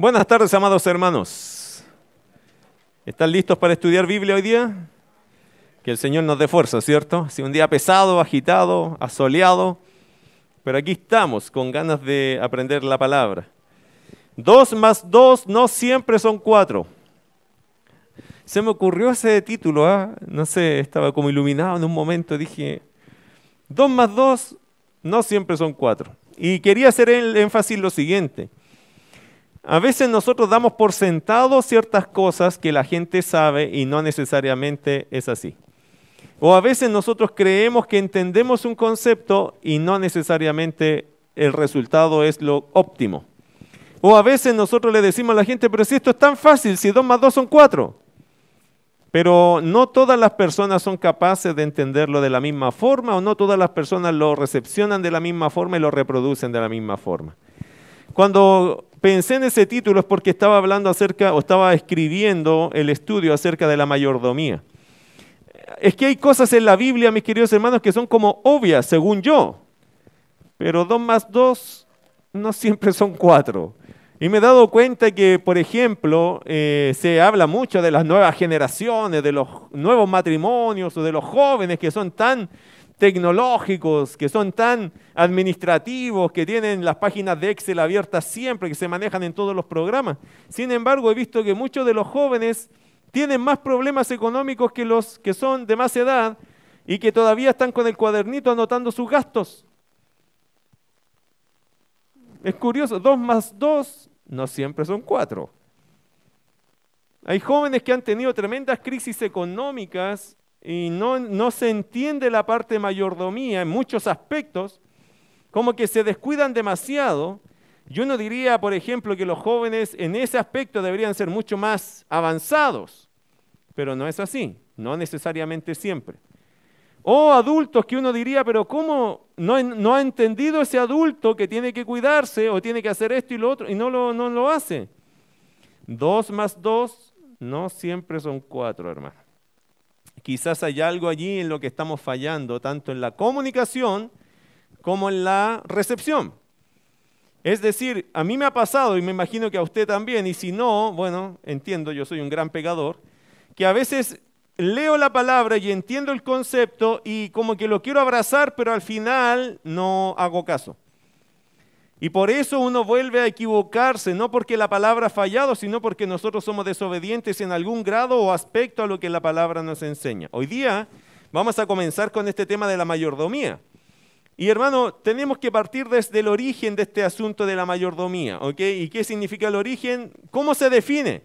Buenas tardes, amados hermanos. ¿Están listos para estudiar Biblia hoy día? Que el Señor nos dé fuerza, ¿cierto? Sido un día pesado, agitado, asoleado, pero aquí estamos con ganas de aprender la palabra. Dos más dos no siempre son cuatro. Se me ocurrió ese título, ¿ah? no sé, estaba como iluminado en un momento, dije, dos más dos no siempre son cuatro. Y quería hacer el énfasis lo siguiente. A veces nosotros damos por sentado ciertas cosas que la gente sabe y no necesariamente es así. O a veces nosotros creemos que entendemos un concepto y no necesariamente el resultado es lo óptimo. O a veces nosotros le decimos a la gente, pero si esto es tan fácil, si dos más dos son cuatro. Pero no todas las personas son capaces de entenderlo de la misma forma o no todas las personas lo recepcionan de la misma forma y lo reproducen de la misma forma. Cuando pensé en ese título porque estaba hablando acerca o estaba escribiendo el estudio acerca de la mayordomía. Es que hay cosas en la Biblia, mis queridos hermanos, que son como obvias, según yo. Pero dos más dos no siempre son cuatro. Y me he dado cuenta que, por ejemplo, eh, se habla mucho de las nuevas generaciones, de los nuevos matrimonios o de los jóvenes que son tan tecnológicos, que son tan administrativos, que tienen las páginas de Excel abiertas siempre, que se manejan en todos los programas. Sin embargo, he visto que muchos de los jóvenes tienen más problemas económicos que los que son de más edad y que todavía están con el cuadernito anotando sus gastos. Es curioso, dos más dos no siempre son cuatro. Hay jóvenes que han tenido tremendas crisis económicas y no, se entiende la parte de mayordomía en muchos aspectos, como que se descuidan demasiado. Yo no diría, por ejemplo, que los jóvenes en ese aspecto deberían ser mucho más avanzados, pero no es así, no necesariamente siempre. O adultos que uno diría, pero ¿cómo no, no, ha entendido ese adulto que tiene que cuidarse o tiene que hacer esto y lo otro y no lo, no lo hace? Dos más dos no siempre son cuatro, hermano. Quizás hay algo allí en lo que estamos fallando, tanto en la comunicación como en la recepción. Es decir, a mí me ha pasado, y me imagino que a usted también, y si no, bueno, entiendo, yo soy un gran pegador, que a veces leo la palabra y entiendo el concepto y como que lo quiero abrazar, pero al final no hago caso. Y por eso uno vuelve a equivocarse, no porque la palabra ha fallado, sino porque nosotros somos desobedientes en algún grado o aspecto a lo que la palabra nos enseña. Hoy día vamos a comenzar con este tema de la mayordomía. Y hermano, tenemos que partir desde el origen de este asunto de la mayordomía, ¿ok? ¿Y qué significa el origen? ¿Cómo se define?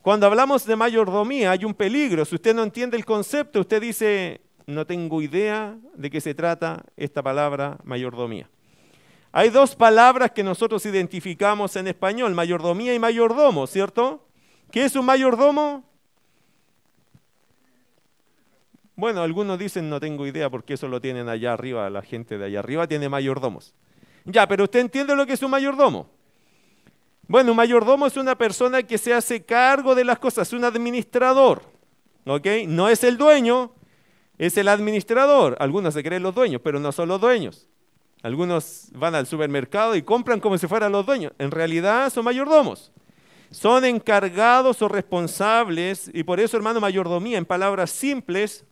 Cuando hablamos de mayordomía hay un peligro. Si usted no entiende el concepto, usted dice, no tengo idea de qué se trata esta palabra mayordomía. Hay dos palabras que nosotros identificamos en español, mayordomía y mayordomo, ¿cierto? ¿Qué es un mayordomo? Bueno, algunos dicen no tengo idea porque eso lo tienen allá arriba, la gente de allá arriba tiene mayordomos. Ya, pero usted entiende lo que es un mayordomo. Bueno, un mayordomo es una persona que se hace cargo de las cosas, es un administrador. ¿Ok? No es el dueño, es el administrador. Algunos se creen los dueños, pero no son los dueños. Algunos van al supermercado y compran como si fueran los dueños. En realidad son mayordomos. Son encargados o responsables, y por eso, hermano, mayordomía, en palabras simples,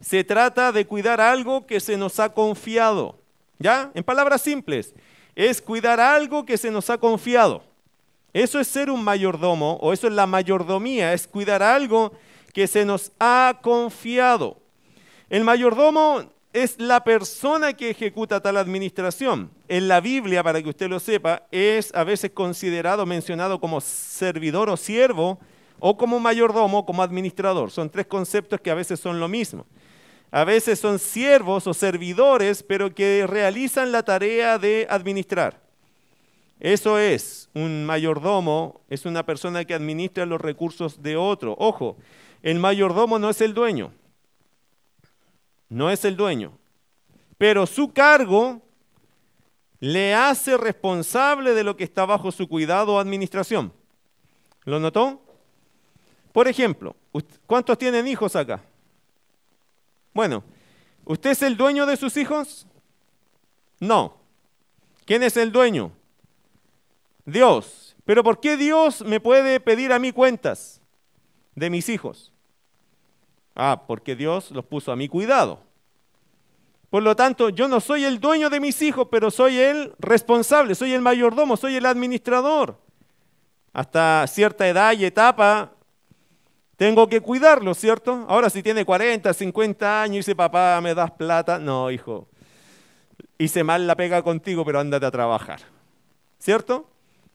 se trata de cuidar algo que se nos ha confiado. ¿Ya? En palabras simples, es cuidar algo que se nos ha confiado. Eso es ser un mayordomo, o eso es la mayordomía, es cuidar algo que se nos ha confiado. El mayordomo es la persona que ejecuta tal administración. En la Biblia, para que usted lo sepa, es a veces considerado, mencionado como servidor o siervo, o como mayordomo, como administrador. Son tres conceptos que a veces son lo mismo. A veces son siervos o servidores, pero que realizan la tarea de administrar. Eso es, un mayordomo es una persona que administra los recursos de otro. Ojo, el mayordomo no es el dueño no es el dueño, pero su cargo le hace responsable de lo que está bajo su cuidado o administración. ¿Lo notó? Por ejemplo, ¿cuántos tienen hijos acá? Bueno, ¿usted es el dueño de sus hijos? No. ¿Quién es el dueño? Dios. Pero ¿por qué Dios me puede pedir a mí cuentas de mis hijos? Ah, porque Dios los puso a mi cuidado. Por lo tanto, yo no soy el dueño de mis hijos, pero soy el responsable, soy el mayordomo, soy el administrador. Hasta cierta edad y etapa tengo que cuidarlo, ¿cierto? Ahora si tiene 40, 50 años y dice, papá, ¿me das plata? No, hijo, hice mal la pega contigo, pero ándate a trabajar. ¿Cierto?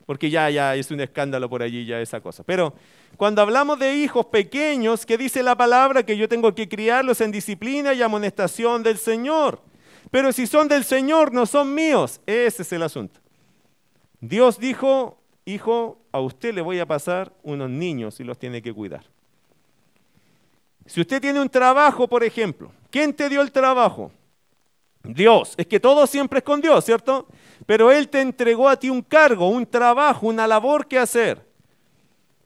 Porque ya, ya es un escándalo por allí, ya esa cosa. Pero cuando hablamos de hijos pequeños, ¿qué dice la palabra? Que yo tengo que criarlos en disciplina y amonestación del Señor. Pero si son del Señor, no son míos. Ese es el asunto. Dios dijo, hijo, a usted le voy a pasar unos niños y los tiene que cuidar. Si usted tiene un trabajo, por ejemplo, ¿quién te dio el trabajo? Dios. Es que todo siempre es con Dios, ¿cierto? Pero Él te entregó a ti un cargo, un trabajo, una labor que hacer.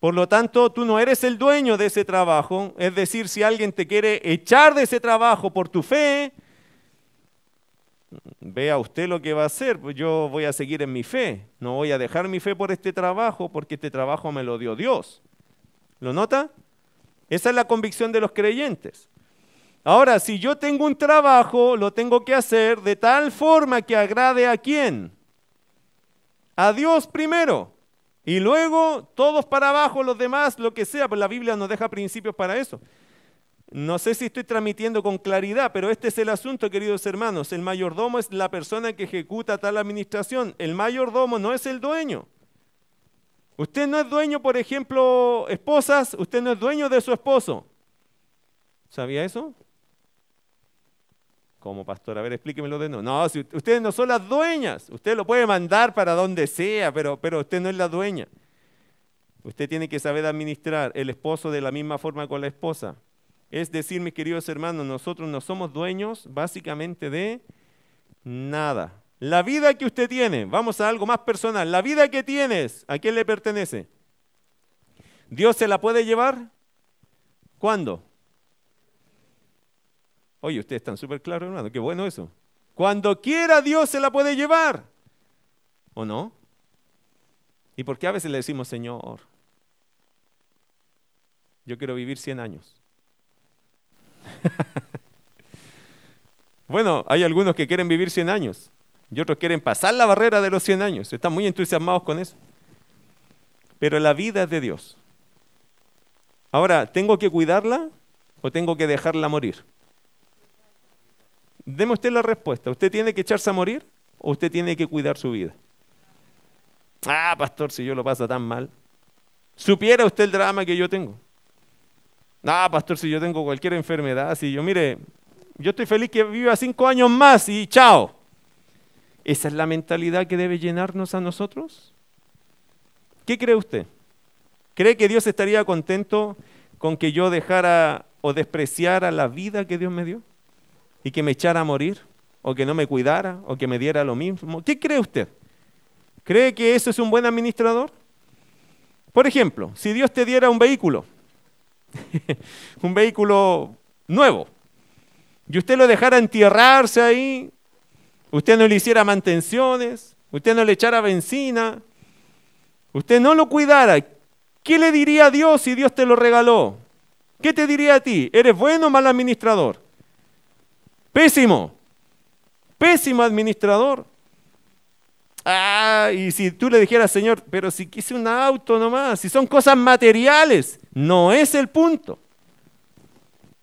Por lo tanto, tú no eres el dueño de ese trabajo. Es decir, si alguien te quiere echar de ese trabajo por tu fe, vea usted lo que va a hacer. Pues yo voy a seguir en mi fe. No voy a dejar mi fe por este trabajo porque este trabajo me lo dio Dios. ¿Lo nota? Esa es la convicción de los creyentes. Ahora, si yo tengo un trabajo, lo tengo que hacer de tal forma que agrade a quién? A Dios primero. Y luego todos para abajo, los demás, lo que sea, pues la Biblia nos deja principios para eso. No sé si estoy transmitiendo con claridad, pero este es el asunto, queridos hermanos. El mayordomo es la persona que ejecuta tal administración. El mayordomo no es el dueño. Usted no es dueño, por ejemplo, esposas, usted no es dueño de su esposo. ¿Sabía eso? Como pastor, a ver, explíquemelo de nuevo. No, ustedes no son las dueñas, usted lo puede mandar para donde sea, pero, pero usted no es la dueña. Usted tiene que saber administrar el esposo de la misma forma con la esposa. Es decir, mis queridos hermanos, nosotros no somos dueños básicamente de nada. La vida que usted tiene, vamos a algo más personal, la vida que tienes, ¿a quién le pertenece? ¿Dios se la puede llevar? ¿Cuándo? Oye, ustedes están súper claros, hermano, qué bueno eso. Cuando quiera Dios se la puede llevar. ¿O no? ¿Y por qué a veces le decimos, Señor, yo quiero vivir 100 años? bueno, hay algunos que quieren vivir 100 años y otros quieren pasar la barrera de los 100 años. Están muy entusiasmados con eso. Pero la vida es de Dios. Ahora, ¿tengo que cuidarla o tengo que dejarla morir? Deme usted la respuesta. ¿Usted tiene que echarse a morir o usted tiene que cuidar su vida? Ah, pastor, si yo lo paso tan mal. ¿Supiera usted el drama que yo tengo? Ah, pastor, si yo tengo cualquier enfermedad, si yo, mire, yo estoy feliz que viva cinco años más y chao. ¿Esa es la mentalidad que debe llenarnos a nosotros? ¿Qué cree usted? ¿Cree que Dios estaría contento con que yo dejara o despreciara la vida que Dios me dio? ¿Y que me echara a morir? ¿O que no me cuidara? ¿O que me diera lo mismo? ¿Qué cree usted? ¿Cree que eso es un buen administrador? Por ejemplo, si Dios te diera un vehículo, un vehículo nuevo, y usted lo dejara entierrarse ahí usted no le hiciera mantenciones, usted no le echara benzina, usted no lo cuidara, ¿qué le diría a Dios si Dios te lo regaló? ¿Qué te diría a ti? ¿Eres bueno o mal administrador? Pésimo, pésimo administrador. Ah, y si tú le dijeras, Señor, pero si quise un auto nomás, si son cosas materiales, no es el punto.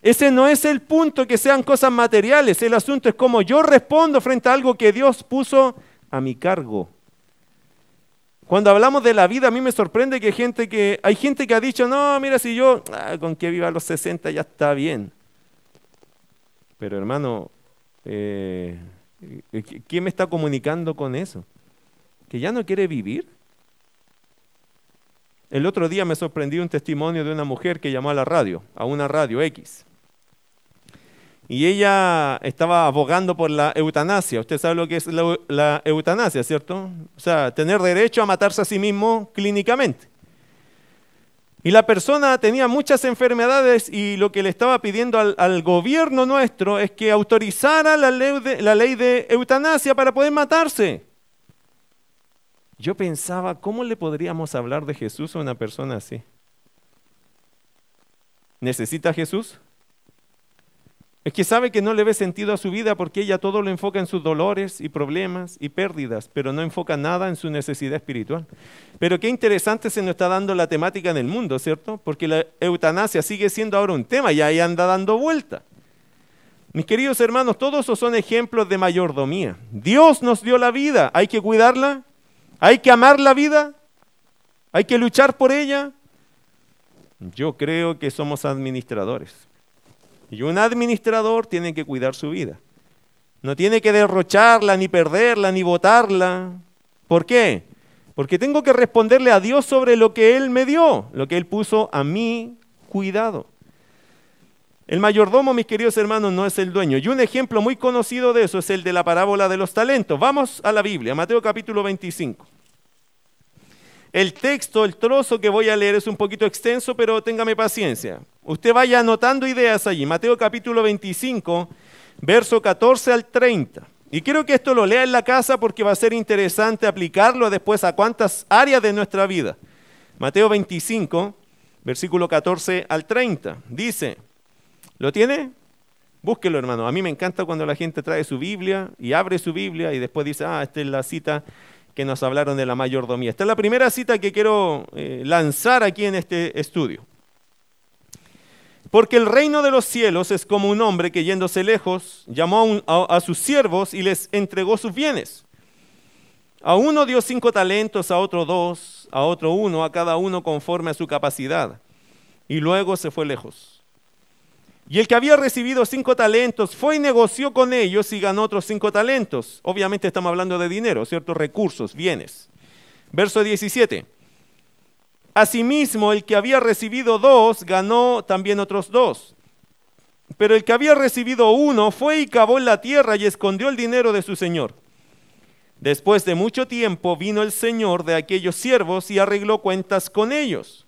Ese no es el punto que sean cosas materiales, el asunto es cómo yo respondo frente a algo que Dios puso a mi cargo. Cuando hablamos de la vida, a mí me sorprende que, gente que hay gente que ha dicho, no, mira, si yo ah, con que viva los 60 ya está bien. Pero hermano, eh, ¿quién me está comunicando con eso? ¿Que ya no quiere vivir? El otro día me sorprendió un testimonio de una mujer que llamó a la radio, a una radio X. Y ella estaba abogando por la eutanasia. Usted sabe lo que es la, eutanasia, ¿cierto? O sea, tener derecho a matarse a sí mismo clínicamente. Y la persona tenía muchas enfermedades y lo que le estaba pidiendo al, gobierno nuestro es que autorizara la ley, de, eutanasia para poder matarse. Yo pensaba, ¿cómo le podríamos hablar de Jesús a una persona así? ¿Necesita Jesús? Es que sabe que no le ve sentido a su vida porque ella todo lo enfoca en sus dolores y problemas y pérdidas, pero no enfoca nada en su necesidad espiritual. Pero qué interesante se nos está dando la temática en el mundo, ¿cierto? Porque la eutanasia sigue siendo ahora un tema y ahí anda dando vuelta. Mis queridos hermanos, todos esos son ejemplos de mayordomía. Dios nos dio la vida, hay que cuidarla, hay que amar la vida, hay que luchar por ella. Yo creo que somos administradores. Y un administrador tiene que cuidar su vida. No tiene que derrocharla, ni perderla, ni botarla. ¿Por qué? Porque tengo que responderle a Dios sobre lo que Él me dio, lo que Él puso a mi cuidado. El mayordomo, mis queridos hermanos, no es el dueño. Y un ejemplo muy conocido de eso es el de la parábola de los talentos. Vamos a la Biblia, Mateo capítulo 25. El texto, el trozo que voy a leer es un poquito extenso, pero téngame paciencia. Usted vaya anotando ideas allí. Mateo capítulo 25, verso 14 al 30. Y quiero que esto lo lea en la casa porque va a ser interesante aplicarlo después a cuántas áreas de nuestra vida. Mateo 25, versículo 14 al 30. Dice, ¿lo tiene? Búsquelo, hermano. A mí me encanta cuando la gente trae su Biblia y abre su Biblia y después dice, ah, esta es la cita que nos hablaron de la mayordomía. Esta es la primera cita que quiero eh, lanzar aquí en este estudio. Porque el reino de los cielos es como un hombre que yéndose lejos llamó a, a, sus siervos y les entregó sus bienes. A uno dio cinco talentos, a otro dos, a otro uno, a cada uno conforme a su capacidad. Y luego se fue lejos. Y el que había recibido cinco talentos fue y negoció con ellos y ganó otros cinco talentos. Obviamente estamos hablando de dinero, ciertos recursos, bienes. Verso 17. Asimismo, el que había recibido dos ganó también otros dos. Pero el que había recibido uno fue y cavó en la tierra y escondió el dinero de su señor. Después de mucho tiempo vino el señor de aquellos siervos y arregló cuentas con ellos.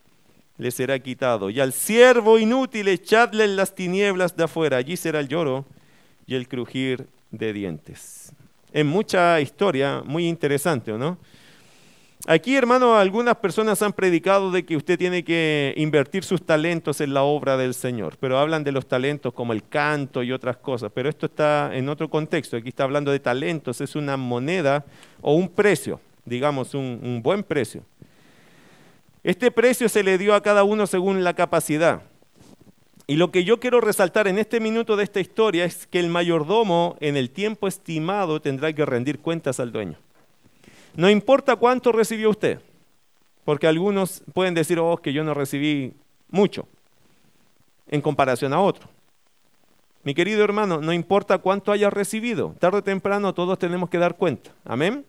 le será quitado. Y al siervo inútil echadle en las tinieblas de afuera, allí será el lloro y el crujir de dientes. Es mucha historia, muy interesante, no? Aquí, hermano, algunas personas han predicado de que usted tiene que invertir sus talentos en la obra del Señor, pero hablan de los talentos como el canto y otras cosas, pero esto está en otro contexto, aquí está hablando de talentos, es una moneda o un precio, digamos, un, un buen precio. Este precio se le dio a cada uno según la capacidad. Y lo que yo quiero resaltar en este minuto de esta historia es que el mayordomo en el tiempo estimado tendrá que rendir cuentas al dueño. No importa cuánto recibió usted, porque algunos pueden decir, oh, que yo no recibí mucho en comparación a otro. Mi querido hermano, no importa cuánto haya recibido, tarde o temprano todos tenemos que dar cuenta. Amén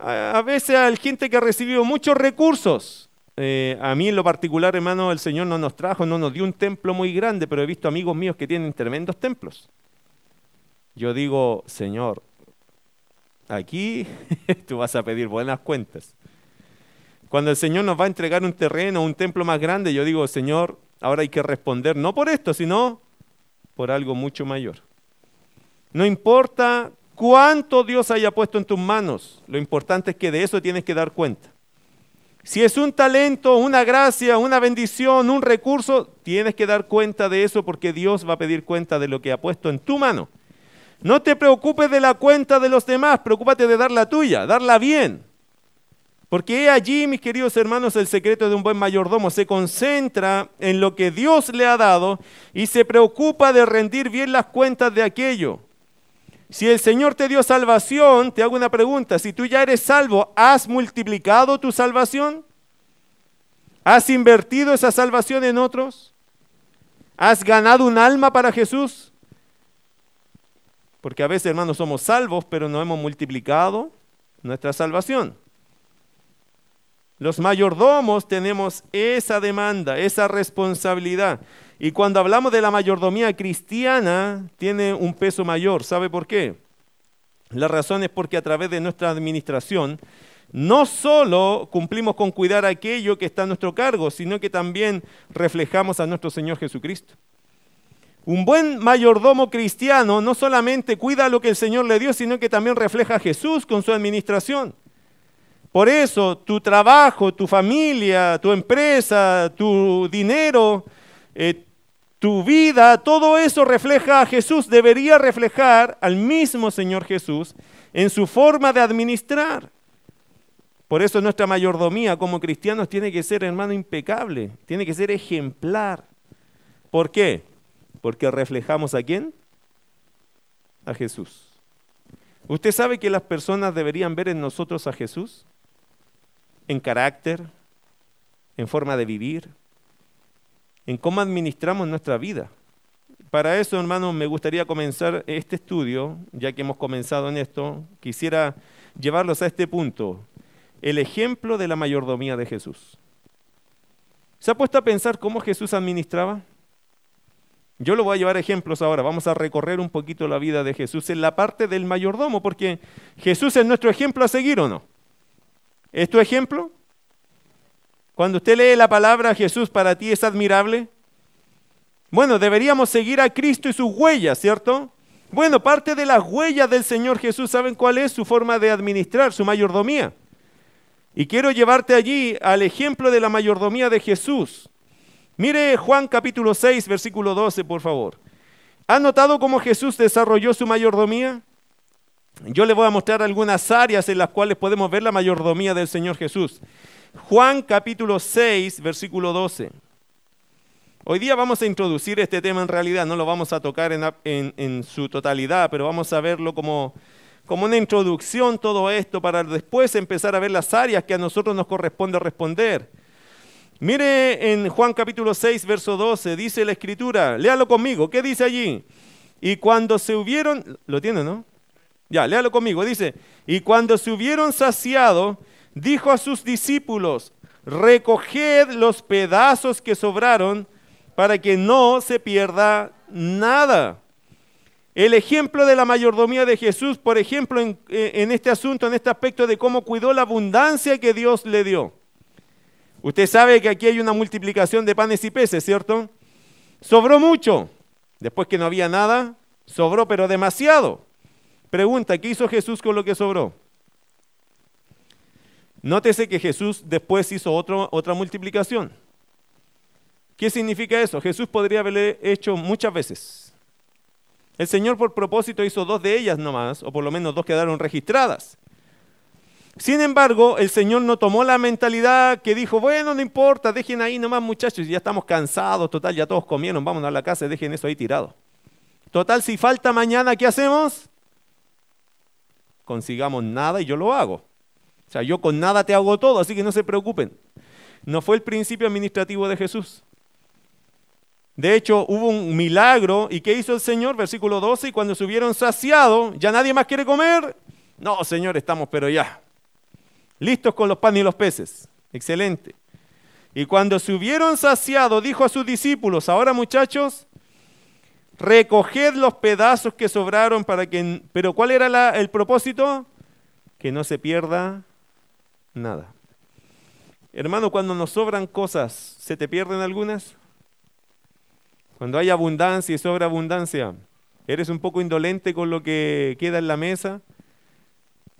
a veces hay gente que ha recibido muchos recursos. Eh, a mí en lo particular, hermano, el Señor no nos trajo, no nos dio un templo muy grande, pero he visto amigos míos que tienen tremendos templos. Yo digo, Señor, aquí tú vas a pedir buenas cuentas. Cuando el Señor nos va a entregar un terreno, un templo más grande, yo digo, Señor, ahora hay que responder no por esto, sino por algo mucho mayor. No importa cuánto Dios haya puesto en tus manos, lo importante es que de eso tienes que dar cuenta. Si es un talento, una gracia, una bendición, un recurso, tienes que dar cuenta de eso porque Dios va a pedir cuenta de lo que ha puesto en tu mano. No te preocupes de la cuenta de los demás, preocúpate de dar la tuya, darla bien. Porque allí, mis queridos hermanos, el secreto de un buen mayordomo se concentra en lo que Dios le ha dado y se preocupa de rendir bien las cuentas de aquello. Si el Señor te dio salvación, te hago una pregunta, si tú ya eres salvo, ¿has multiplicado tu salvación? ¿Has invertido esa salvación en otros? ¿Has ganado un alma para Jesús? Porque a veces, hermanos, somos salvos, pero no hemos multiplicado nuestra salvación. Los mayordomos tenemos esa demanda, esa responsabilidad. Y cuando hablamos de la mayordomía cristiana, tiene un peso mayor. ¿Sabe por qué? La razón es porque a través de nuestra administración, no solo cumplimos con cuidar aquello que está a nuestro cargo, sino que también reflejamos a nuestro Señor Jesucristo. Un buen mayordomo cristiano no solamente cuida lo que el Señor le dio, sino que también refleja a Jesús con su administración. Por eso tu trabajo, tu familia, tu empresa, tu dinero, eh, tu vida, todo eso refleja a Jesús, debería reflejar al mismo Señor Jesús en su forma de administrar. Por eso nuestra mayordomía como cristianos tiene que ser, hermano, impecable, tiene que ser ejemplar. ¿Por qué? Porque reflejamos a quién? A Jesús. ¿Usted sabe que las personas deberían ver en nosotros a Jesús? En carácter, en forma de vivir, en cómo administramos nuestra vida. Para eso, hermanos, me gustaría comenzar este estudio, ya que hemos comenzado en esto, quisiera llevarlos a este punto, el ejemplo de la mayordomía de Jesús. ¿Se ha puesto a pensar cómo Jesús administraba? Yo lo voy a llevar ejemplos ahora, vamos a recorrer un poquito la vida de Jesús en la parte del mayordomo, porque Jesús es nuestro ejemplo a seguir o no. ¿Es tu ejemplo? Cuando usted lee la palabra Jesús para ti es admirable. Bueno, deberíamos seguir a Cristo y sus huellas, ¿cierto? Bueno, parte de las huellas del Señor Jesús, ¿saben cuál es su forma de administrar, su mayordomía? Y quiero llevarte allí al ejemplo de la mayordomía de Jesús. Mire Juan capítulo 6, versículo 12, por favor. ¿Ha notado cómo Jesús desarrolló su mayordomía? Yo le voy a mostrar algunas áreas en las cuales podemos ver la mayordomía del Señor Jesús. Juan capítulo 6, versículo 12. Hoy día vamos a introducir este tema en realidad, no lo vamos a tocar en, su totalidad, pero vamos a verlo como, como una introducción todo esto para después empezar a ver las áreas que a nosotros nos corresponde responder. Mire en Juan capítulo 6, verso 12, dice la escritura, léalo conmigo, ¿qué dice allí? Y cuando se hubieron, lo tiene, ¿no? Ya, léalo conmigo, dice, y cuando se hubieron saciado, dijo a sus discípulos, recoged los pedazos que sobraron para que no se pierda nada. El ejemplo de la mayordomía de Jesús, por ejemplo, en, en, este asunto, en este aspecto de cómo cuidó la abundancia que Dios le dio. Usted sabe que aquí hay una multiplicación de panes y peces, ¿cierto? Sobró mucho. Después que no había nada, sobró pero demasiado. Pregunta, ¿qué hizo Jesús con lo que sobró? Nótese que Jesús después hizo otra multiplicación. ¿Qué significa eso? Jesús podría haberle hecho muchas veces. El Señor por propósito hizo dos de ellas nomás, o por lo menos dos quedaron registradas. Sin embargo, el Señor no tomó la mentalidad que dijo, bueno, no importa, dejen ahí nomás muchachos, ya estamos cansados, total, ya todos comieron, vamos a la casa, dejen eso ahí tirado. Total, si falta mañana, ¿qué hacemos? Consigamos nada y yo lo hago. O sea, yo con nada te hago todo, así que no se preocupen. No fue el principio administrativo de Jesús. De hecho, hubo un milagro. ¿Y qué hizo el Señor? Versículo 12. Y cuando se hubieron saciado, ¿ya nadie más quiere comer? No, Señor, estamos, pero ya. Listos con los panes y los peces. Excelente. Y cuando se hubieron saciado, dijo a sus discípulos, ahora muchachos, recoged los pedazos que sobraron para que... Pero ¿cuál era el propósito? Que no se pierda nada. Hermano, cuando nos sobran cosas, ¿se te pierden algunas? Cuando hay abundancia y sobreabundancia, ¿eres un poco indolente con lo que queda en la mesa?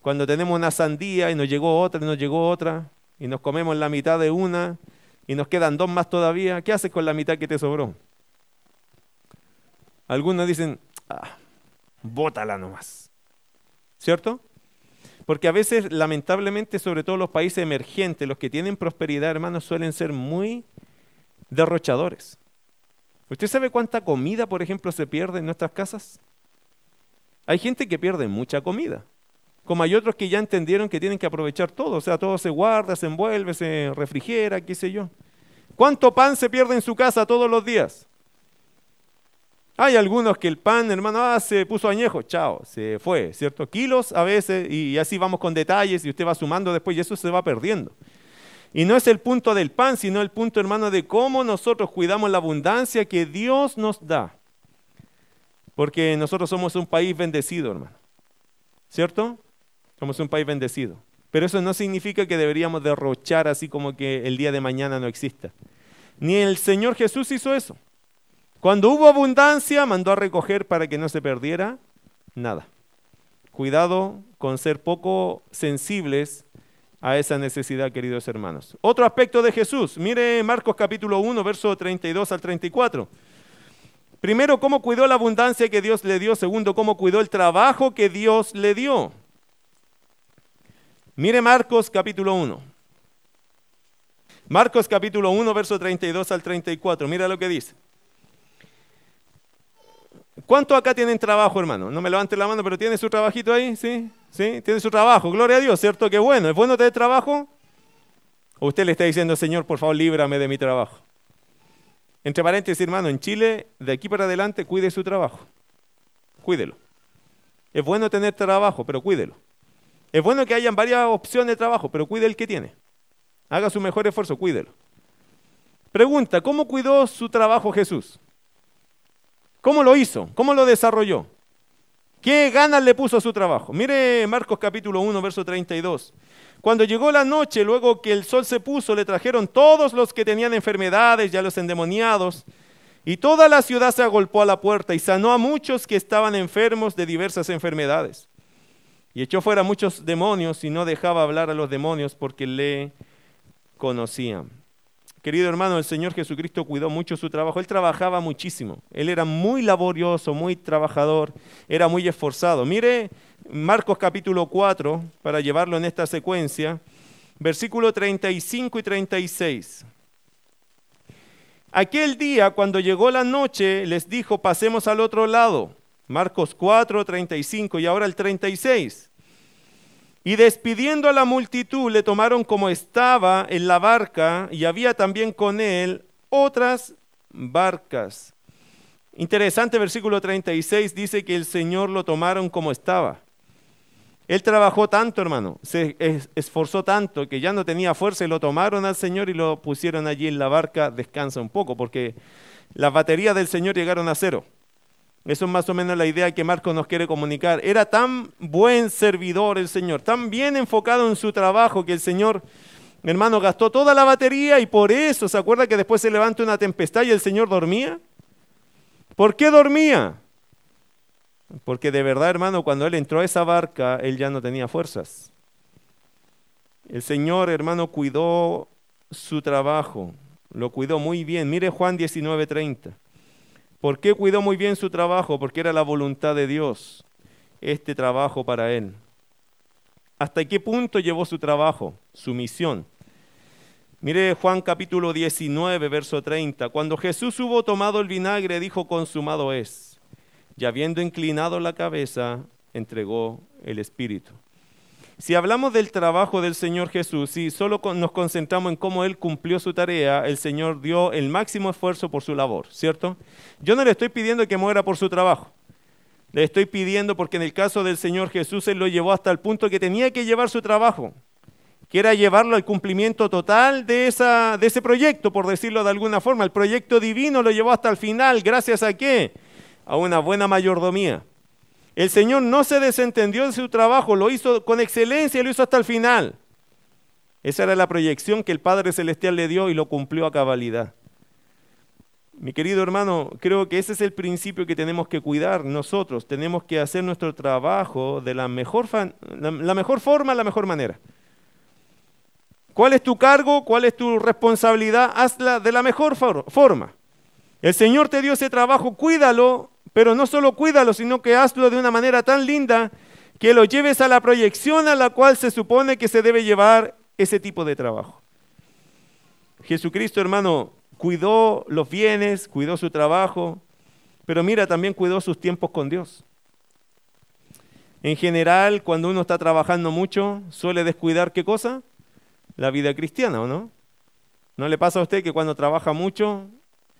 Cuando tenemos una sandía y nos llegó otra y nos llegó otra, y nos comemos la mitad de una y nos quedan dos más todavía, ¿qué haces con la mitad que te sobró? Algunos dicen, ah, bótala nomás. ¿Cierto? Porque a veces, lamentablemente, sobre todo los países emergentes, los que tienen prosperidad, hermanos, suelen ser muy derrochadores. ¿Usted sabe cuánta comida, por ejemplo, se pierde en nuestras casas? Hay gente que pierde mucha comida, como hay otros que ya entendieron que tienen que aprovechar todo, o sea, todo se guarda, se envuelve, se refrigera, qué sé yo. ¿Cuánto pan se pierde en su casa todos los días? Hay algunos que el pan, hermano, ah, se puso añejo, chao, se fue, ¿cierto? Kilos a veces, y así vamos con detalles, y usted va sumando después, y eso se va perdiendo. Y no es el punto del pan, sino el punto, hermano, de cómo nosotros cuidamos la abundancia que Dios nos da. Porque nosotros somos un país bendecido, hermano. ¿Cierto? Somos un país bendecido. Pero eso no significa que deberíamos derrochar así como que el día de mañana no exista. Ni el Señor Jesús hizo eso. Cuando hubo abundancia, mandó a recoger para que no se perdiera nada. Cuidado con ser poco sensibles a esa necesidad, queridos hermanos. Otro aspecto de Jesús, mire Marcos capítulo 1, verso 32 al 34. Primero, cómo cuidó la abundancia que Dios le dio. Segundo, cómo cuidó el trabajo que Dios le dio. Mire Marcos capítulo 1. Marcos capítulo 1, verso 32 al 34. Mira lo que dice. ¿Cuántos acá tienen trabajo, hermano? No me levante la mano, pero ¿tiene su trabajito ahí? ¿Sí? ¿Sí? ¿Tiene su trabajo? Gloria a Dios, ¿cierto? Qué bueno. ¿Es bueno tener trabajo? ¿O usted le está diciendo, Señor, por favor, líbrame de mi trabajo? Entre paréntesis, hermano, en Chile, de aquí para adelante, cuide su trabajo. Cuídelo. Es bueno tener trabajo, pero cuídelo. Es bueno que hayan varias opciones de trabajo, pero cuide el que tiene. Haga su mejor esfuerzo, cuídelo. Pregunta, ¿cómo cuidó su trabajo Jesús? ¿Cómo lo hizo? ¿Cómo lo desarrolló? ¿Qué ganas le puso a su trabajo? Mire Marcos capítulo 1, verso 32. Cuando llegó la noche, luego que el sol se puso, le trajeron todos los que tenían enfermedades y a los endemoniados, y toda la ciudad se agolpó a la puerta y sanó a muchos que estaban enfermos de diversas enfermedades. Y echó fuera muchos demonios y no dejaba hablar a los demonios porque le conocían. Querido hermano, el Señor Jesucristo cuidó mucho su trabajo. Él trabajaba muchísimo. Él era muy laborioso, muy trabajador, era muy esforzado. Mire Marcos capítulo 4, para llevarlo en esta secuencia, versículo 35 y 36. Aquel día, cuando llegó la noche, les dijo, pasemos al otro lado. Marcos 4, 35 y ahora el 36. Y despidiendo a la multitud, le tomaron como estaba en la barca y había también con él otras barcas. Interesante versículo 36 dice que el Señor lo tomaron como estaba. Él trabajó tanto, hermano, se esforzó tanto que ya no tenía fuerza y lo tomaron al Señor y lo pusieron allí en la barca, descansa un poco, porque las baterías del Señor llegaron a cero. Eso es más o menos la idea que Marcos nos quiere comunicar. Era tan buen servidor el Señor, tan bien enfocado en su trabajo que el Señor, hermano, gastó toda la batería y por eso, ¿se acuerda que después se levantó una tempestad y el Señor dormía? ¿Por qué dormía? Porque de verdad, hermano, cuando él entró a esa barca, él ya no tenía fuerzas. El Señor, hermano, cuidó su trabajo, lo cuidó muy bien. Mire Juan 19:30. ¿Por qué cuidó muy bien su trabajo? Porque era la voluntad de Dios este trabajo para él. ¿Hasta qué punto llevó su trabajo, su misión? Mire Juan capítulo 19, verso 30. Cuando Jesús hubo tomado el vinagre, dijo, consumado es. Y habiendo inclinado la cabeza, entregó el Espíritu. Si hablamos del trabajo del Señor Jesús, si solo nos concentramos en cómo Él cumplió su tarea, el Señor dio el máximo esfuerzo por su labor, ¿cierto? Yo no le estoy pidiendo que muera por su trabajo. Le estoy pidiendo porque en el caso del Señor Jesús Él lo llevó hasta el punto que tenía que llevar su trabajo, que era llevarlo al cumplimiento total de, de ese proyecto, por decirlo de alguna forma. El proyecto divino lo llevó hasta el final, gracias a qué? A una buena mayordomía. El Señor no se desentendió de su trabajo, lo hizo con excelencia, lo hizo hasta el final. Esa era la proyección que el Padre Celestial le dio y lo cumplió a cabalidad. Mi querido hermano, creo que ese es el principio que tenemos que cuidar nosotros. Tenemos que hacer nuestro trabajo de la mejor, la, mejor forma, la mejor manera. ¿Cuál es tu cargo? ¿Cuál es tu responsabilidad? Hazla de la mejor forma. El Señor te dio ese trabajo, cuídalo, pero no solo cuídalo, sino que hazlo de una manera tan linda que lo lleves a la proyección a la cual se supone que se debe llevar ese tipo de trabajo. Jesucristo, hermano, cuidó los bienes, cuidó su trabajo, pero mira, también cuidó sus tiempos con Dios. En general, cuando uno está trabajando mucho, suele descuidar qué cosa? La vida cristiana, ¿o no? ¿No le pasa a usted que cuando trabaja mucho,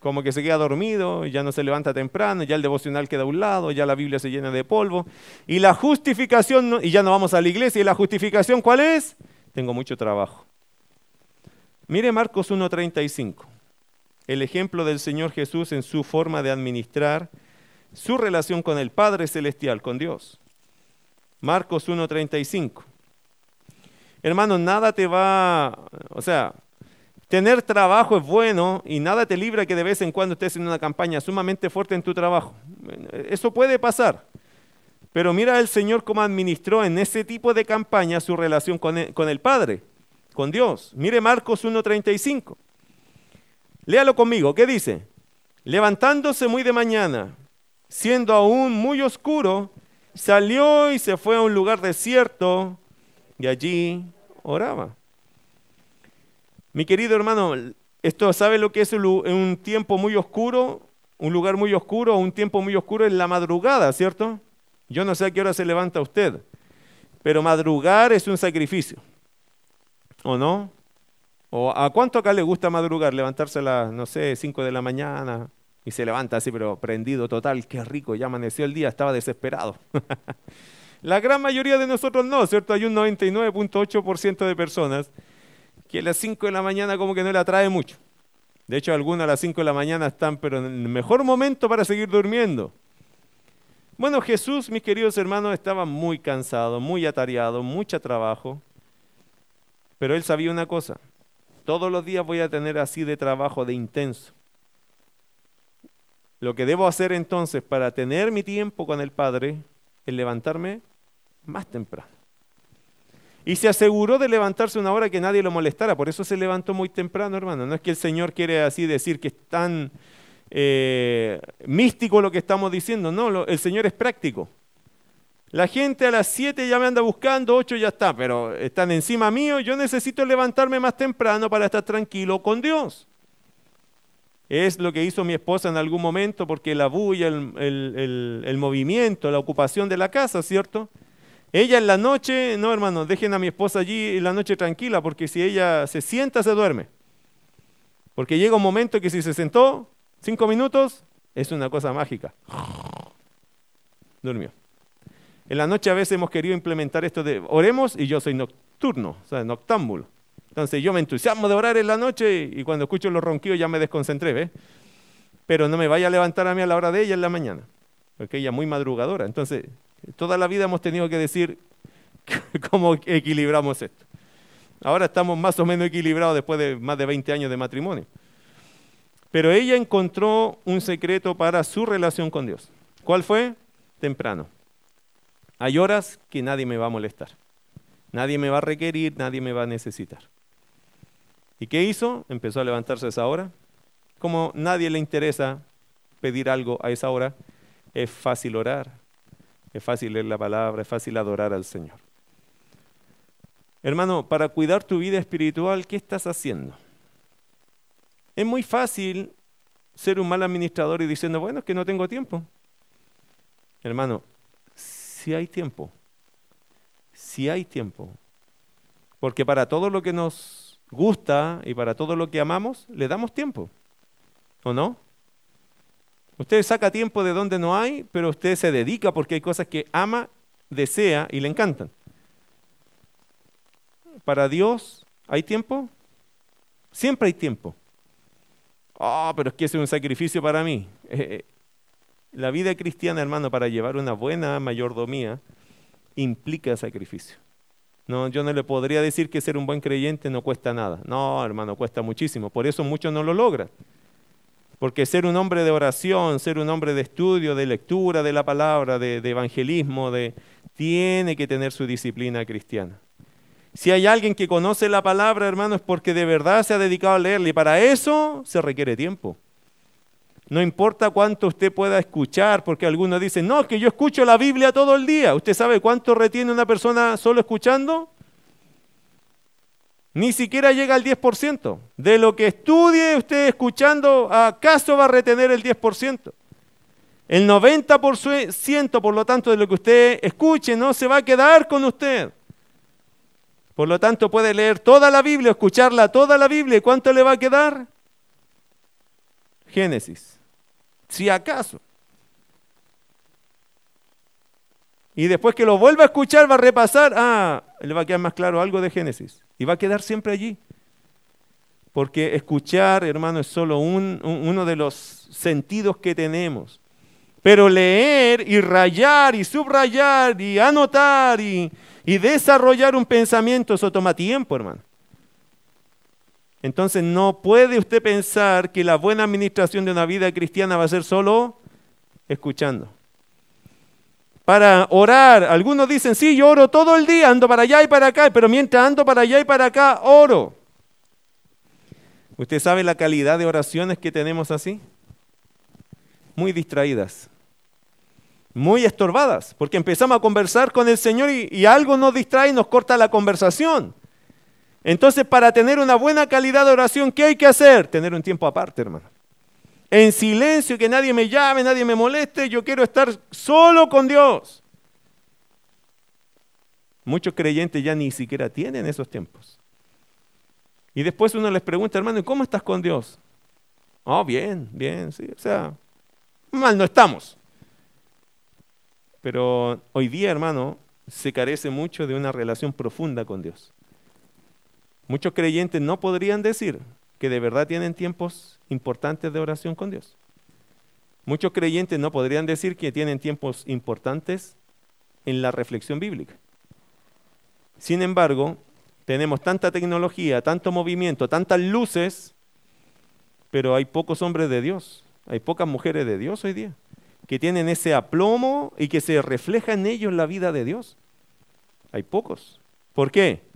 como que se queda dormido, ya no se levanta temprano, ya el devocional queda a un lado, ya la Biblia se llena de polvo, y la justificación, y ya no vamos a la iglesia, y la justificación, ¿cuál es? Tengo mucho trabajo. Mire Marcos 1.35 el ejemplo del Señor Jesús en su forma de administrar su relación con el Padre Celestial, con Dios. Marcos 1.35. Hermano, nada te va, o sea, tener trabajo es bueno y nada te libra que de vez en cuando estés en una campaña sumamente fuerte en tu trabajo. Eso puede pasar. Pero mira el Señor cómo administró en ese tipo de campaña su relación con el, con el Padre, con Dios. Mire Marcos 1.35. Léalo conmigo, ¿qué dice? Levantándose muy de mañana, siendo aún muy oscuro, salió y se fue a un lugar desierto y allí oraba. Mi querido hermano, esto sabe lo que es un tiempo muy oscuro, un lugar muy oscuro, un tiempo muy oscuro en la madrugada, ¿cierto? Yo no sé a qué hora se levanta usted, pero madrugar es un sacrificio, ¿o no? ¿O a cuánto acá le gusta madrugar? Levantarse a las, no sé, 5 de la mañana y se levanta así, pero prendido total, qué rico, ya amaneció el día, estaba desesperado. la gran mayoría de nosotros no, ¿cierto? Hay un 99.8% de personas que a las 5 de la mañana como que no le atrae mucho. De hecho, algunas a las 5 de la mañana están, pero en el mejor momento para seguir durmiendo. Bueno, Jesús, mis queridos hermanos, estaba muy cansado, muy atareado, mucho trabajo, pero él sabía una cosa, todos los días voy a tener así de trabajo, de intenso. Lo que debo hacer entonces para tener mi tiempo con el Padre es levantarme más temprano. Y se aseguró de levantarse una hora que nadie lo molestara, por eso se levantó muy temprano, hermano. No es que el Señor quiere así decir que es tan eh, místico lo que estamos diciendo, no, el Señor es práctico. La gente a las 7 ya me anda buscando, 8 ya está, pero están encima mío. Yo necesito levantarme más temprano para estar tranquilo con Dios. Es lo que hizo mi esposa en algún momento, porque la bulla, el, el movimiento, la ocupación de la casa, ¿cierto? Ella en la noche, no hermano, dejen a mi esposa allí en la noche tranquila, porque si ella se sienta, se duerme. Porque llega un momento que si se sentó cinco minutos, es una cosa mágica. Durmió. En la noche a veces hemos querido implementar esto de oremos y yo soy nocturno, o sea, noctámbulo. Entonces yo me entusiasmo de orar en la noche y cuando escucho los ronquidos ya me desconcentré, ¿ves? Pero no me vaya a levantar a mí a la hora de ella en la mañana, porque ella es muy madrugadora. Entonces, toda la vida hemos tenido que decir cómo equilibramos esto. Ahora estamos más o menos equilibrados después de más de 20 años de matrimonio. Pero ella encontró un secreto para su relación con Dios. ¿Cuál fue? Temprano. Hay horas que nadie me va a molestar. Nadie me va a requerir, nadie me va a necesitar. ¿Y qué hizo? Empezó a levantarse a esa hora. Como nadie le interesa pedir algo a esa hora, es fácil orar, es fácil leer la palabra, es fácil adorar al Señor. Hermano, para cuidar tu vida espiritual, ¿qué estás haciendo? Es muy fácil ser un mal administrador y diciendo, bueno, es que no tengo tiempo. Hermano, si hay tiempo. Si hay tiempo. Porque para todo lo que nos gusta y para todo lo que amamos, le damos tiempo. ¿O no? Usted saca tiempo de donde no hay, pero usted se dedica porque hay cosas que ama, desea y le encantan. Para Dios, ¿hay tiempo? Siempre hay tiempo. Ah, pero es que es un sacrificio para mí. Eh, eh, la vida cristiana, hermano, para llevar una buena mayordomía, implica sacrificio. No, yo no le podría decir que ser un buen creyente no cuesta nada. No, hermano, cuesta muchísimo. Por eso muchos no lo logran. Porque ser un hombre de oración, ser un hombre de estudio, de lectura de la palabra, de, evangelismo, tiene que tener su disciplina cristiana. Si hay alguien que conoce la palabra, hermano, es porque de verdad se ha dedicado a leerla y para eso se requiere tiempo. No importa cuánto usted pueda escuchar, porque algunos dicen, no, que yo escucho la Biblia todo el día. ¿Usted sabe cuánto retiene una persona solo escuchando? Ni siquiera llega al 10%. De lo que estudie usted escuchando, ¿acaso va a retener el 10%? El 90%, por lo tanto, de lo que usted escuche no se va a quedar con usted. Por lo tanto, puede leer toda la Biblia, escucharla toda la Biblia. ¿Y cuánto le va a quedar? Génesis si acaso. Y después que lo vuelva a escuchar, va a repasar, ah, le va a quedar más claro algo de Génesis. Y va a quedar siempre allí. Porque escuchar, hermano, es solo uno de los sentidos que tenemos. Pero leer y rayar y subrayar y anotar y, y desarrollar un pensamiento, eso toma tiempo, hermano. Entonces no puede usted pensar que la buena administración de una vida cristiana va a ser solo escuchando. Para orar, algunos dicen, sí, yo oro todo el día, ando para allá y para acá, pero mientras ando para allá y para acá, oro. ¿Usted sabe la calidad de oraciones que tenemos así? Muy distraídas, muy estorbadas, porque empezamos a conversar con el Señor y, algo nos distrae y nos corta la conversación. Entonces, para tener una buena calidad de oración, ¿qué hay que hacer? Tener un tiempo aparte, hermano. En silencio, que nadie me llame, nadie me moleste, yo quiero estar solo con Dios. Muchos creyentes ya ni siquiera tienen esos tiempos. Y después uno les pregunta, hermano, ¿y cómo estás con Dios? Oh, bien, bien, sí, o sea, mal no estamos. Pero hoy día, hermano, se carece mucho de una relación profunda con Dios. Muchos creyentes no podrían decir que de verdad tienen tiempos importantes de oración con Dios. Muchos creyentes no podrían decir que tienen tiempos importantes en la reflexión bíblica. Sin embargo, tenemos tanta tecnología, tanto movimiento, tantas luces, pero hay pocos hombres de Dios, hay pocas mujeres de Dios hoy día, que tienen ese aplomo y que se refleja en ellos la vida de Dios. Hay pocos. ¿Por qué?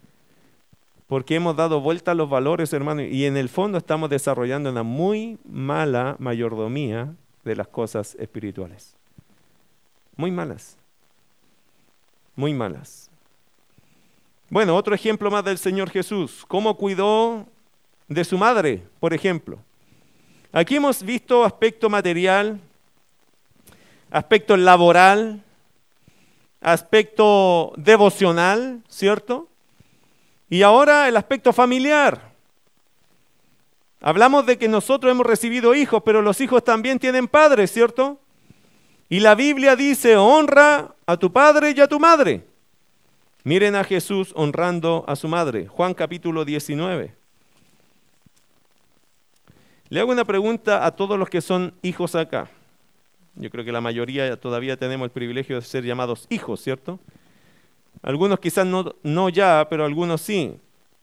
Porque hemos dado vuelta a los valores, hermano, y en el fondo estamos desarrollando una muy mala mayordomía de las cosas espirituales. Muy malas. Muy malas. Bueno, otro ejemplo más del Señor Jesús. ¿Cómo cuidó de su madre, por ejemplo? Aquí hemos visto aspecto material, aspecto laboral, aspecto devocional, ¿cierto? Y ahora el aspecto familiar. Hablamos de que nosotros hemos recibido hijos, pero los hijos también tienen padres, ¿cierto? Y la Biblia dice, honra a tu padre y a tu madre. Miren a Jesús honrando a su madre. Juan capítulo 19. Le hago una pregunta a todos los que son hijos acá. Yo creo que la mayoría todavía tenemos el privilegio de ser llamados hijos, ¿cierto? Algunos quizás no, no ya, pero algunos sí.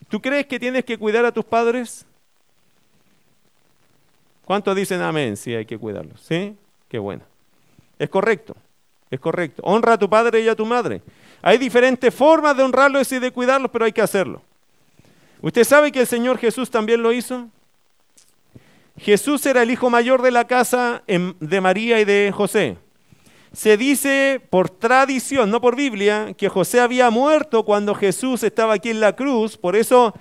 ¿Tú crees que tienes que cuidar a tus padres? ¿Cuántos dicen amén? Sí, hay que cuidarlos. ¿Sí? Qué bueno. Es correcto. Es correcto. Honra a tu padre y a tu madre. Hay diferentes formas de honrarlos y de cuidarlos, pero hay que hacerlo. ¿Usted sabe que el Señor Jesús también lo hizo? Jesús era el hijo mayor de la casa de María y de José. Se dice por tradición, no por Biblia, que José había muerto cuando Jesús estaba aquí en la cruz. Por eso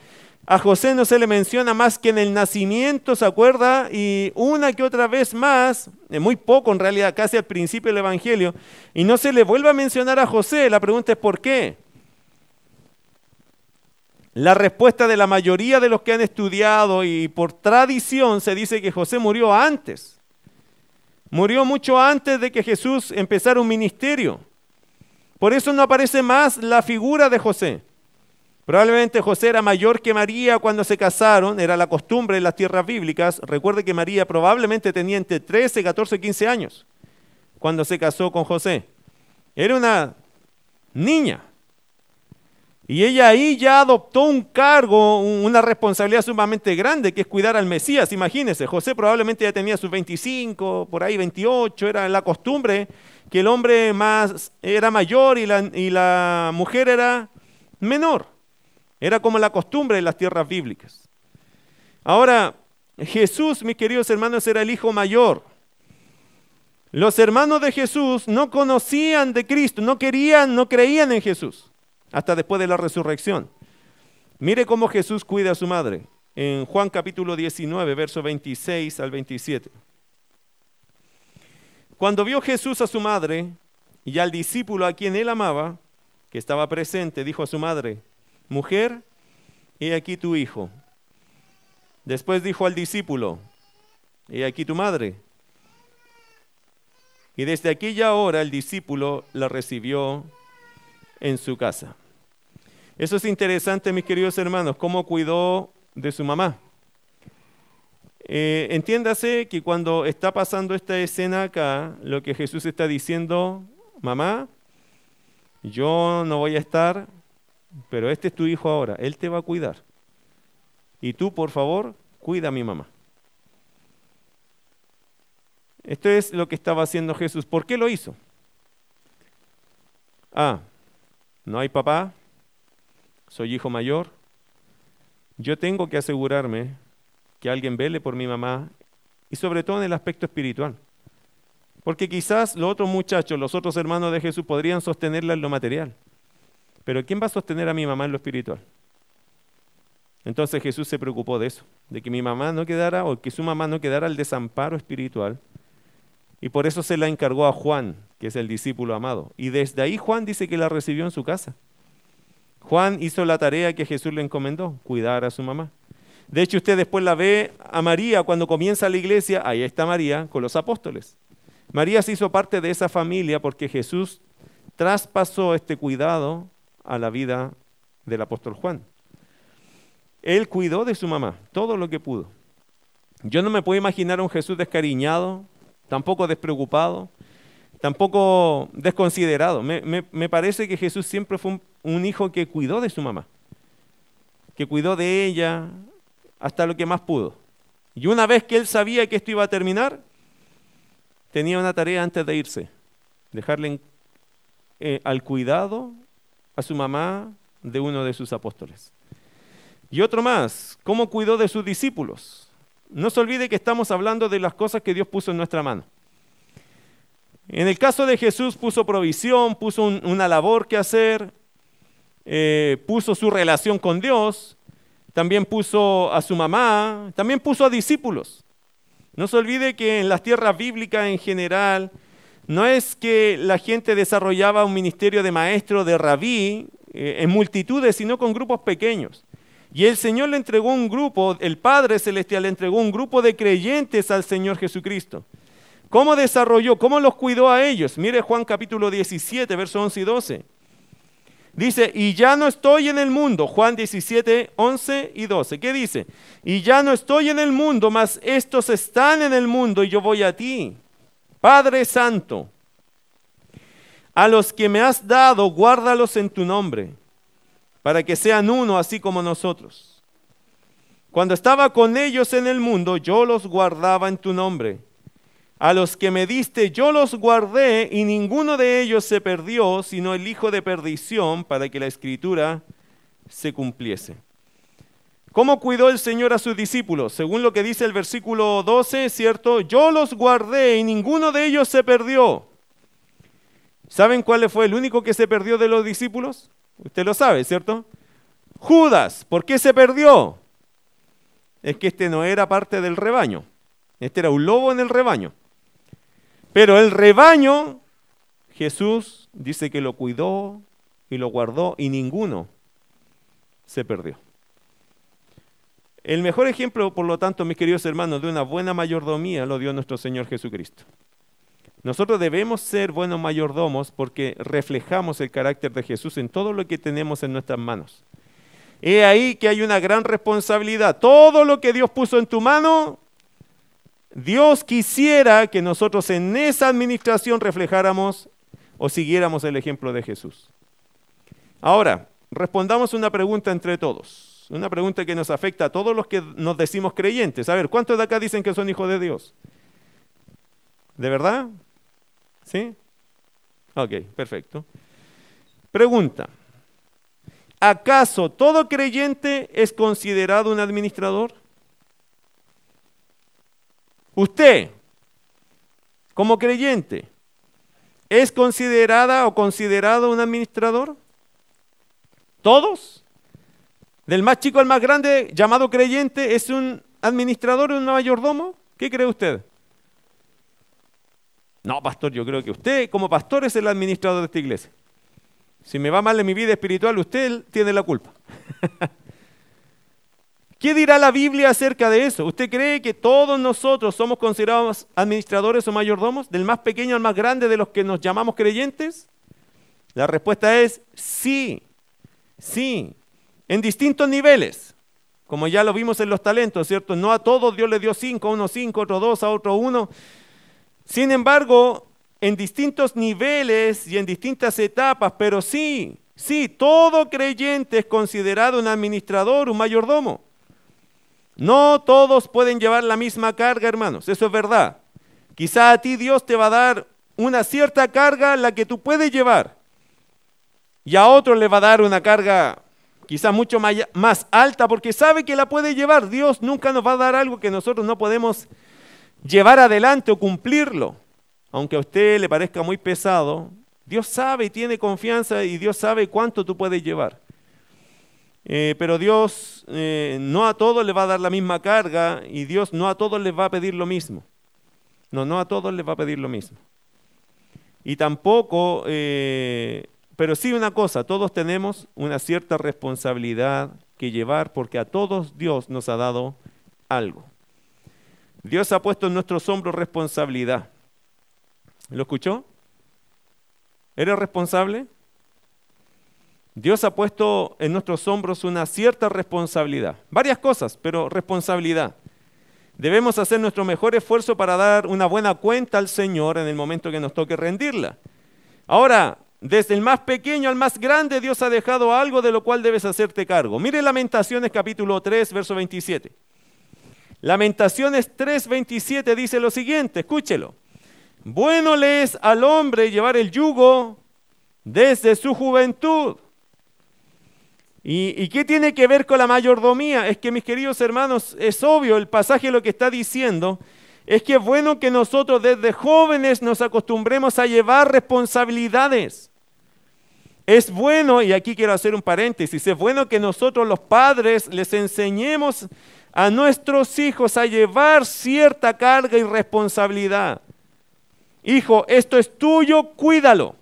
a José no se le menciona más que en el nacimiento, ¿se acuerda? Y una que otra vez más, eh, muy poco en realidad, casi al principio del Evangelio. Y no se le vuelve a mencionar a José. La pregunta es ¿por qué? La respuesta de la mayoría de los que han estudiado y por tradición se dice que José murió antes. Murió mucho antes de que Jesús empezara un ministerio. Por eso no aparece más la figura de José. Probablemente José era mayor que María cuando se casaron, era la costumbre en las tierras bíblicas. Recuerde que María probablemente tenía entre 13, 14, 15 años cuando se casó con José. Era una niña. Y ella ahí ya adoptó un cargo, una responsabilidad sumamente grande, que es cuidar al Mesías. Imagínense, José probablemente ya tenía sus 25, por ahí 28, era la costumbre que el hombre más era mayor y la, y la mujer era menor. Era como la costumbre en las tierras bíblicas. Ahora, Jesús, mis queridos hermanos, era el hijo mayor. Los hermanos de Jesús no conocían de Cristo, no querían, no creían en Jesús, hasta después de la resurrección. Mire cómo Jesús cuida a su madre. En Juan capítulo 19, verso 26 al 27. Cuando vio Jesús a su madre y al discípulo a quien él amaba, que estaba presente, dijo a su madre, mujer, he aquí tu hijo. Después dijo al discípulo, he aquí tu madre. Y desde aquella hora el discípulo la recibió en su casa. Eso es interesante, mis queridos hermanos, cómo cuidó de su mamá. Eh, entiéndase que cuando está pasando esta escena acá, lo que Jesús está diciendo, mamá, yo no voy a estar, pero este es tu hijo ahora, él te va a cuidar. Y tú, por favor, cuida a mi mamá. Esto es lo que estaba haciendo Jesús. ¿Por qué lo hizo? Ah, no hay papá, soy hijo mayor, yo tengo que asegurarme que alguien vele por mi mamá y sobre todo en el aspecto espiritual. Porque quizás los otros muchachos, los otros hermanos de Jesús podrían sostenerla en lo material. Pero ¿quién va a sostener a mi mamá en lo espiritual? Entonces Jesús se preocupó de eso, de que mi mamá no quedara o que su mamá no quedara al desamparo espiritual. Y por eso se la encargó a Juan, que es el discípulo amado. Y desde ahí Juan dice que la recibió en su casa. Juan hizo la tarea que Jesús le encomendó, cuidar a su mamá. De hecho, usted después la ve a María cuando comienza la iglesia, ahí está María con los apóstoles. María se hizo parte de esa familia porque Jesús traspasó este cuidado a la vida del apóstol Juan. Él cuidó de su mamá, todo lo que pudo. Yo no me puedo imaginar a un Jesús descariñado, tampoco despreocupado, tampoco desconsiderado. Me, parece que Jesús siempre fue un hijo que cuidó de su mamá, que cuidó de ella, hasta lo que más pudo. Y una vez que él sabía que esto iba a terminar, tenía una tarea antes de irse, dejarle eh, al cuidado a su mamá de uno de sus apóstoles. Y otro más, ¿cómo cuidó de sus discípulos? No se olvide que estamos hablando de las cosas que Dios puso en nuestra mano. En el caso de Jesús puso provisión, puso una labor que hacer, eh, puso su relación con Dios, también puso a su mamá, también puso a discípulos. No se olvide que en las tierras bíblicas en general, no es que la gente desarrollaba un ministerio de maestro, de rabí, eh, en multitudes, sino con grupos pequeños. Y el Señor le entregó un grupo, el Padre Celestial le entregó un grupo de creyentes al Señor Jesucristo. ¿Cómo desarrolló? ¿Cómo los cuidó a ellos? Mire Juan capítulo 17, versos 11 y 12. Dice, y ya no estoy en el mundo. Juan 17, 11 y 12. ¿Qué dice? Y ya no estoy en el mundo, mas estos están en el mundo y yo voy a ti. Padre Santo, a los que me has dado, guárdalos en tu nombre, para que sean uno así como nosotros. Cuando estaba con ellos en el mundo, yo los guardaba en tu nombre. A los que me diste yo los guardé y ninguno de ellos se perdió, sino el hijo de perdición, para que la escritura se cumpliese. ¿Cómo cuidó el Señor a sus discípulos? Según lo que dice el versículo 12, ¿cierto? Yo los guardé y ninguno de ellos se perdió. ¿Saben cuál fue el único que se perdió de los discípulos? Usted lo sabe, ¿cierto? Judas. ¿Por qué se perdió? Es que este no era parte del rebaño. Este era un lobo en el rebaño. Pero el rebaño, Jesús dice que lo cuidó y lo guardó y ninguno se perdió. El mejor ejemplo, por lo tanto, mis queridos hermanos, de una buena mayordomía lo dio nuestro Señor Jesucristo. Nosotros debemos ser buenos mayordomos porque reflejamos el carácter de Jesús en todo lo que tenemos en nuestras manos. He ahí que hay una gran responsabilidad. Todo lo que Dios puso en tu mano, Dios quisiera que nosotros en esa administración reflejáramos o siguiéramos el ejemplo de Jesús. Ahora, respondamos una pregunta entre todos. Una pregunta que nos afecta a todos los que nos decimos creyentes. A ver, ¿cuántos de acá dicen que son hijos de Dios? ¿De verdad? ¿Sí? Ok, perfecto. Pregunta. ¿Acaso todo creyente es considerado un administrador? Usted, como creyente, ¿es considerada o considerado un administrador? ¿Todos? Del más chico al más grande, llamado creyente, ¿es un administrador, un mayordomo? ¿Qué cree usted? No, pastor, yo creo que usted como pastor es el administrador de esta iglesia. Si me va mal en mi vida espiritual, usted tiene la culpa. ¿Qué dirá la Biblia acerca de eso? ¿Usted cree que todos nosotros somos considerados administradores o mayordomos, del más pequeño al más grande de los que nos llamamos creyentes? La respuesta es sí, sí, en distintos niveles, como ya lo vimos en los talentos, ¿cierto? No a todos Dios le dio cinco, a uno cinco, otro dos, a otro uno. Sin embargo, en distintos niveles y en distintas etapas, pero sí, sí, todo creyente es considerado un administrador, un mayordomo. No todos pueden llevar la misma carga, hermanos, eso es verdad. Quizá a ti Dios te va a dar una cierta carga la que tú puedes llevar. Y a otro le va a dar una carga quizá mucho más alta porque sabe que la puede llevar. Dios nunca nos va a dar algo que nosotros no podemos llevar adelante o cumplirlo aunque a usted le parezca muy pesado, Dios sabe y tiene confianza y Dios sabe cuánto tú puedes llevar. Eh, pero Dios eh, no a todos le va a dar la misma carga y Dios no a todos les va a pedir lo mismo. No, no a todos les va a pedir lo mismo. Y tampoco, eh, pero sí una cosa, todos tenemos una cierta responsabilidad que llevar porque a todos Dios nos ha dado algo. Dios ha puesto en nuestros hombros responsabilidad. ¿Lo escuchó? ¿Eres responsable? Dios ha puesto en nuestros hombros una cierta responsabilidad. Varias cosas, pero responsabilidad. Debemos hacer nuestro mejor esfuerzo para dar una buena cuenta al Señor en el momento que nos toque rendirla. Ahora, desde el más pequeño al más grande, Dios ha dejado algo de lo cual debes hacerte cargo. Mire Lamentaciones capítulo 3, verso 27. Lamentaciones 3, 27 dice lo siguiente, escúchelo. Bueno le es al hombre llevar el yugo desde su juventud. ¿Y, qué tiene que ver con la mayordomía? Es que mis queridos hermanos, es obvio, el pasaje lo que está diciendo es que es bueno que nosotros desde jóvenes nos acostumbremos a llevar responsabilidades. Es bueno, y aquí quiero hacer un paréntesis, es bueno que nosotros los padres les enseñemos a nuestros hijos a llevar cierta carga y responsabilidad. Hijo, esto es tuyo, cuídalo.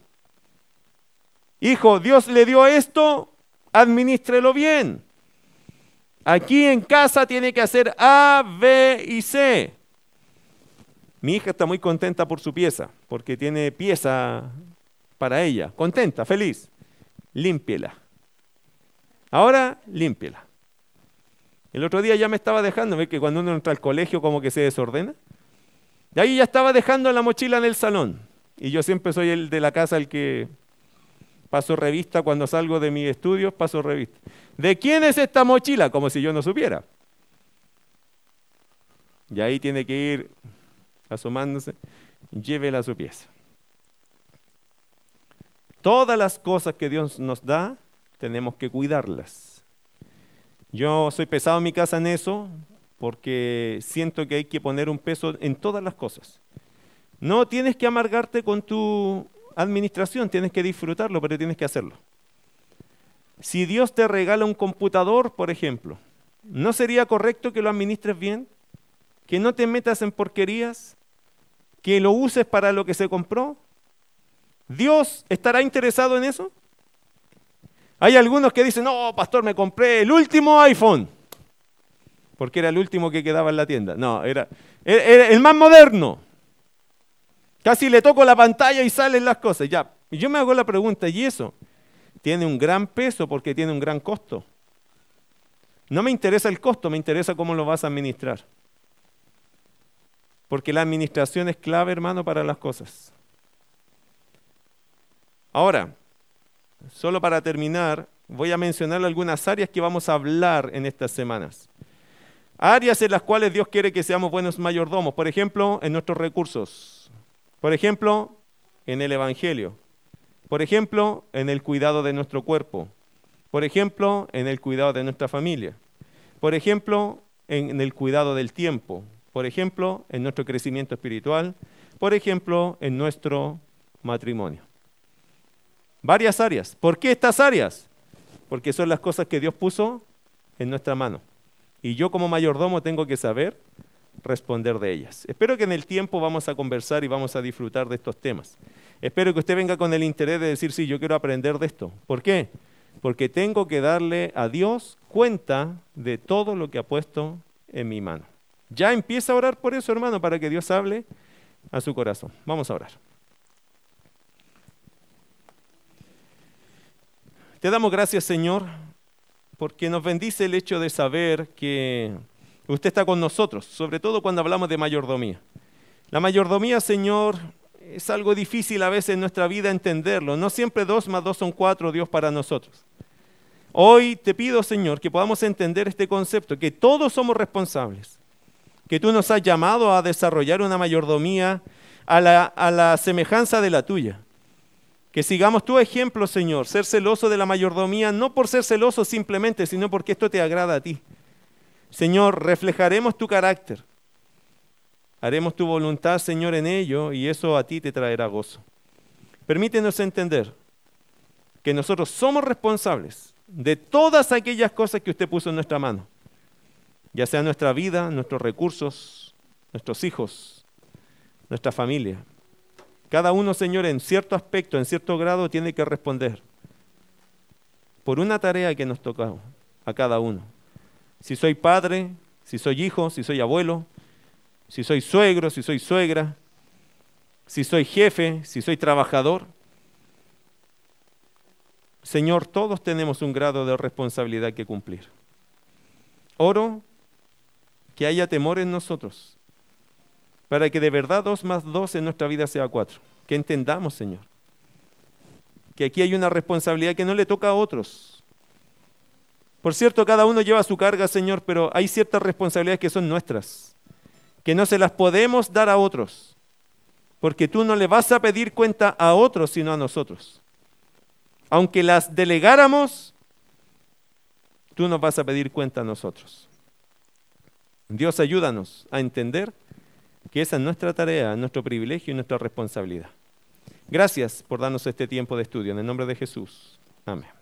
Hijo, Dios le dio esto, administrelo bien. Aquí en casa tiene que hacer A, B y C. Mi hija está muy contenta por su pieza, porque tiene pieza para ella. Contenta, feliz. Límpiela. Ahora, límpiela. El otro día ya me estaba dejando, ¿ve que cuando uno entra al colegio como que se desordena? Y ahí ya estaba dejando la mochila en el salón. Y yo siempre soy el de la casa el que paso revista cuando salgo de mis estudios, paso revista. ¿De quién es esta mochila? Como si yo no supiera. Y ahí tiene que ir asomándose, llévela a su pieza. Todas las cosas que Dios nos da, tenemos que cuidarlas. Yo soy pesado en mi casa en eso, porque siento que hay que poner un peso en todas las cosas. No tienes que amargarte con tu administración, tienes que disfrutarlo, pero tienes que hacerlo. Si Dios te regala un computador, por ejemplo, ¿no sería correcto que lo administres bien? ¿Que no te metas en porquerías? ¿Que lo uses para lo que se compró? ¿Dios estará interesado en eso? Hay algunos que dicen, no, pastor, me compré el último iPhone porque era el último que quedaba en la tienda. No, era, el más moderno. Casi le toco la pantalla y salen las cosas. Ya, y yo me hago la pregunta, ¿y eso? Tiene un gran peso porque tiene un gran costo. No me interesa el costo, me interesa cómo lo vas a administrar. Porque la administración es clave, hermano, para las cosas. Ahora, solo para terminar, Voy a mencionar algunas áreas que vamos a hablar en estas semanas. Áreas en las cuales Dios quiere que seamos buenos mayordomos. Por ejemplo, en nuestros recursos. Por ejemplo, en el Evangelio. Por ejemplo, en el cuidado de nuestro cuerpo. Por ejemplo, en el cuidado de nuestra familia. Por ejemplo, en el cuidado del tiempo. Por ejemplo, en nuestro crecimiento espiritual. Por ejemplo, en nuestro matrimonio. Varias áreas. ¿Por qué estas áreas? Porque son las cosas que Dios puso en nuestra mano. Y yo como mayordomo tengo que saber responder de ellas. Espero que en el tiempo vamos a conversar y vamos a disfrutar de estos temas. Espero que usted venga con el interés de decir, sí, yo quiero aprender de esto. ¿Por qué? Porque tengo que darle a Dios cuenta de todo lo que ha puesto en mi mano. Ya empieza a orar por eso, hermano, para que Dios hable a su corazón. Vamos a orar. Te damos gracias, Señor, porque nos bendice el hecho de saber que usted está con nosotros, sobre todo cuando hablamos de mayordomía. La mayordomía, Señor, es algo difícil a veces en nuestra vida entenderlo. No siempre dos más dos son cuatro, Dios para nosotros. Hoy te pido, Señor, que podamos entender este concepto, que todos somos responsables, que tú nos has llamado a desarrollar una mayordomía a la, a la semejanza de la tuya. Que sigamos tu ejemplo, Señor, ser celoso de la mayordomía, no por ser celoso simplemente, sino porque esto te agrada a ti. Señor, reflejaremos tu carácter. Haremos tu voluntad, Señor, en ello y eso a ti te traerá gozo. Permítenos entender que nosotros somos responsables de todas aquellas cosas que usted puso en nuestra mano, ya sea nuestra vida, nuestros recursos, nuestros hijos, nuestra familia. Cada uno, Señor, en cierto aspecto, en cierto grado, tiene que responder por una tarea que nos toca a cada uno. Si soy padre, si soy hijo, si soy abuelo, si soy suegro, si soy suegra, si soy jefe, si soy trabajador. Señor, todos tenemos un grado de responsabilidad que cumplir. Oro que haya temor en nosotros, para que de verdad dos más dos en nuestra vida sea cuatro. Que entendamos, Señor, que aquí hay una responsabilidad que no le toca a otros. Por cierto, cada uno lleva su carga, Señor, pero hay ciertas responsabilidades que son nuestras, que no se las podemos dar a otros, porque tú no le vas a pedir cuenta a otros, sino a nosotros. Aunque las delegáramos, tú nos vas a pedir cuenta a nosotros. Dios, ayúdanos a entender que esa es nuestra tarea, nuestro privilegio y nuestra responsabilidad. Gracias por darnos este tiempo de estudio. En el nombre de Jesús. Amén.